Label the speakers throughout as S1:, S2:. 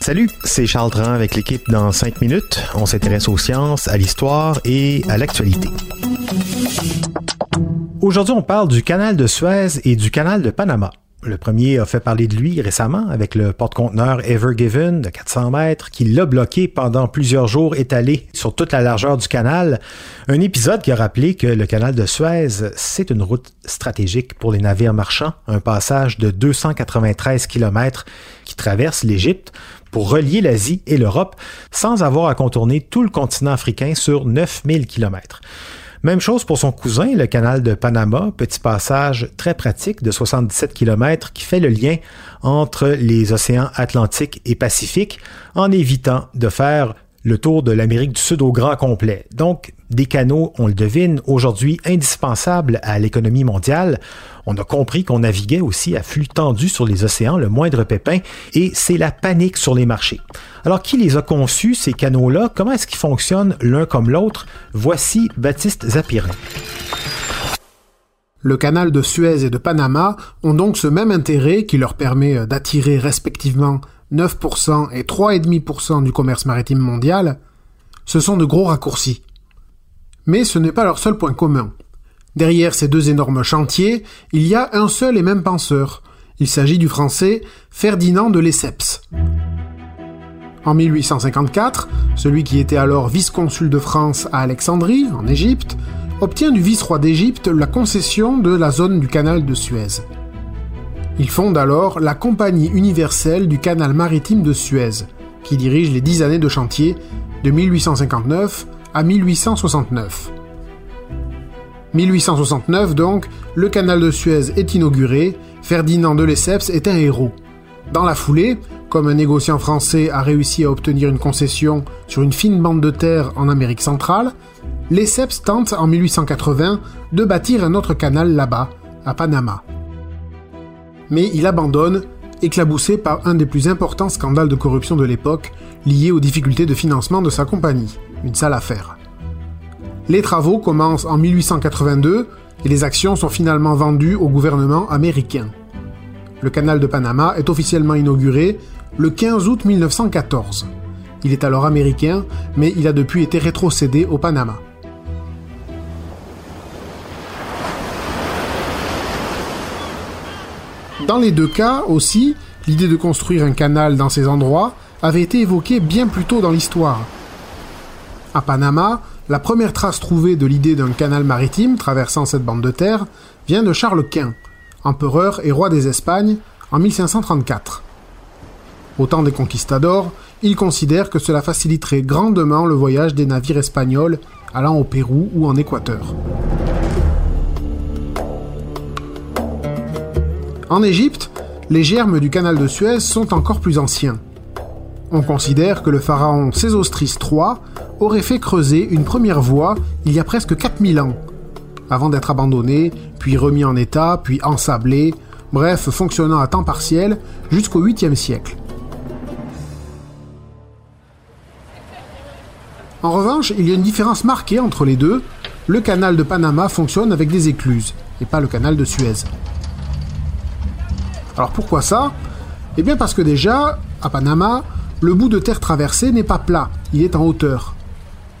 S1: Salut, c'est Charles Dran avec l'équipe dans 5 minutes. On s'intéresse aux sciences, à l'histoire et à l'actualité. Aujourd'hui, on parle du canal de Suez et du canal de Panama. Le premier a fait parler de lui récemment avec le porte-conteneur Ever Given de 400 mètres qui l'a bloqué pendant plusieurs jours étalé sur toute la largeur du canal. Un épisode qui a rappelé que le canal de Suez, c'est une route stratégique pour les navires marchands, un passage de 293 km qui traverse l'Égypte pour relier l'Asie et l'Europe sans avoir à contourner tout le continent africain sur 9000 km. Même chose pour son cousin, le canal de Panama, petit passage très pratique de 77 km qui fait le lien entre les océans Atlantique et Pacifique en évitant de faire le tour de l'Amérique du Sud au grand complet. Donc, des canaux, on le devine, aujourd'hui indispensables à l'économie mondiale. On a compris qu'on naviguait aussi à flux tendu sur les océans, le moindre pépin, et c'est la panique sur les marchés. Alors, qui les a conçus, ces canaux-là? Comment est-ce qu'ils fonctionnent l'un comme l'autre? Voici Baptiste Zapirin.
S2: Le canal de Suez et de Panama ont donc ce même intérêt qui leur permet d'attirer respectivement 9% et 3,5% du commerce maritime mondial, ce sont de gros raccourcis. Mais ce n'est pas leur seul point commun. Derrière ces deux énormes chantiers, il y a un seul et même penseur. Il s'agit du français Ferdinand de Lesseps. En 1854, celui qui était alors vice-consul de France à Alexandrie, en Égypte, obtient du vice-roi d'Égypte la concession de la zone du canal de Suez. Il fonde alors la Compagnie universelle du canal maritime de Suez, qui dirige les dix années de chantier de 1859 à 1869. 1869 donc, le canal de Suez est inauguré, Ferdinand de Lesseps est un héros. Dans la foulée, comme un négociant français a réussi à obtenir une concession sur une fine bande de terre en Amérique centrale, Lesseps tente en 1880 de bâtir un autre canal là-bas, à Panama mais il abandonne, éclaboussé par un des plus importants scandales de corruption de l'époque, liés aux difficultés de financement de sa compagnie, une sale affaire. Les travaux commencent en 1882 et les actions sont finalement vendues au gouvernement américain. Le canal de Panama est officiellement inauguré le 15 août 1914. Il est alors américain, mais il a depuis été rétrocédé au Panama. Dans les deux cas aussi, l'idée de construire un canal dans ces endroits avait été évoquée bien plus tôt dans l'histoire. À Panama, la première trace trouvée de l'idée d'un canal maritime traversant cette bande de terre vient de Charles Quint, empereur et roi des Espagnes, en 1534. Au temps des conquistadors, il considère que cela faciliterait grandement le voyage des navires espagnols allant au Pérou ou en Équateur. En Égypte, les germes du canal de Suez sont encore plus anciens. On considère que le pharaon Sésostris III aurait fait creuser une première voie il y a presque 4000 ans, avant d'être abandonné, puis remis en état, puis ensablé, bref, fonctionnant à temps partiel jusqu'au 8e siècle. En revanche, il y a une différence marquée entre les deux. Le canal de Panama fonctionne avec des écluses, et pas le canal de Suez. Alors pourquoi ça? Eh bien parce que déjà, à Panama, le bout de terre traversé n'est pas plat, il est en hauteur.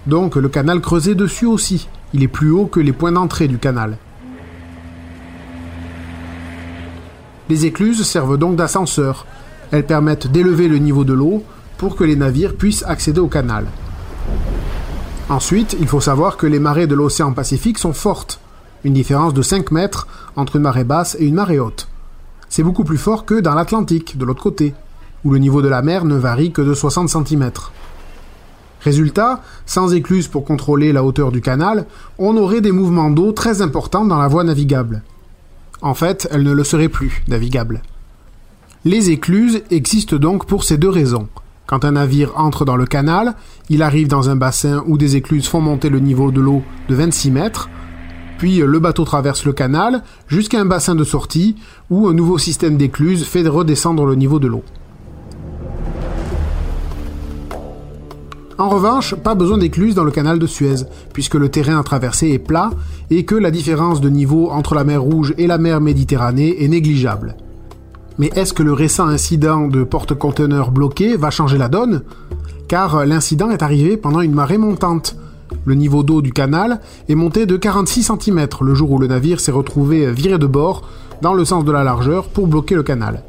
S2: Donc le canal creusé dessus aussi, il est plus haut que les points d'entrée du canal. Les écluses servent donc d'ascenseur. Elles permettent d'élever le niveau de l'eau pour que les navires puissent accéder au canal. Ensuite, il faut savoir que les marées de l'océan Pacifique sont fortes, une différence de 5 mètres entre une marée basse et une marée haute c'est beaucoup plus fort que dans l'Atlantique, de l'autre côté, où le niveau de la mer ne varie que de 60 cm. Résultat, sans écluse pour contrôler la hauteur du canal, on aurait des mouvements d'eau très importants dans la voie navigable. En fait, elles ne le seraient plus, navigables. Les écluses existent donc pour ces deux raisons. Quand un navire entre dans le canal, il arrive dans un bassin où des écluses font monter le niveau de l'eau de 26 mètres, puis le bateau traverse le canal jusqu'à un bassin de sortie où un nouveau système d'écluses fait redescendre le niveau de l'eau. En revanche, pas besoin d'écluses dans le canal de Suez, puisque le terrain à traverser est plat et que la différence de niveau entre la mer Rouge et la mer Méditerranée est négligeable. Mais est-ce que le récent incident de porte-conteneurs bloqué va changer la donne? Car l'incident est arrivé pendant une marée montante. Le niveau d'eau du canal est monté de 46 cm le jour où le navire s'est retrouvé viré de bord dans le sens de la largeur pour bloquer le canal.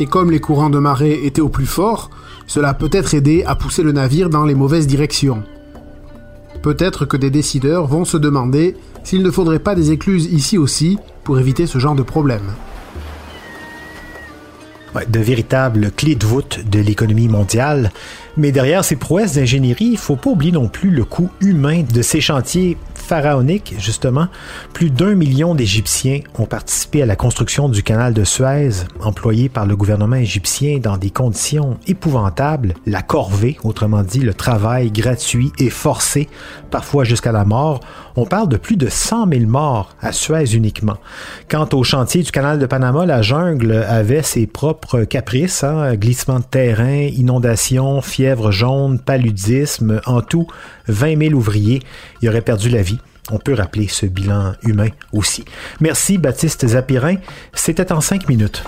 S2: Et comme les courants de marée étaient au plus fort, cela peut être aidé à pousser le navire dans les mauvaises directions. Peut-être que des décideurs vont se demander s'il ne faudrait pas des écluses ici aussi pour éviter ce genre de problème.
S1: de véritables clés de voûte de l'économie mondiale. Mais derrière ces prouesses d'ingénierie, il faut pas oublier non plus le coût humain de ces chantiers pharaonique, justement, plus d'un million d'Égyptiens ont participé à la construction du canal de Suez, employé par le gouvernement égyptien dans des conditions épouvantables, la corvée, autrement dit le travail gratuit et forcé, parfois jusqu'à la mort. On parle de plus de 100 000 morts à Suez uniquement. Quant au chantier du canal de Panama, la jungle avait ses propres caprices, hein, glissement de terrain, inondations, fièvre jaune, paludisme, en tout 20 000 ouvriers y auraient perdu la vie. On peut rappeler ce bilan humain aussi. Merci Baptiste Zapirin. C'était en cinq minutes.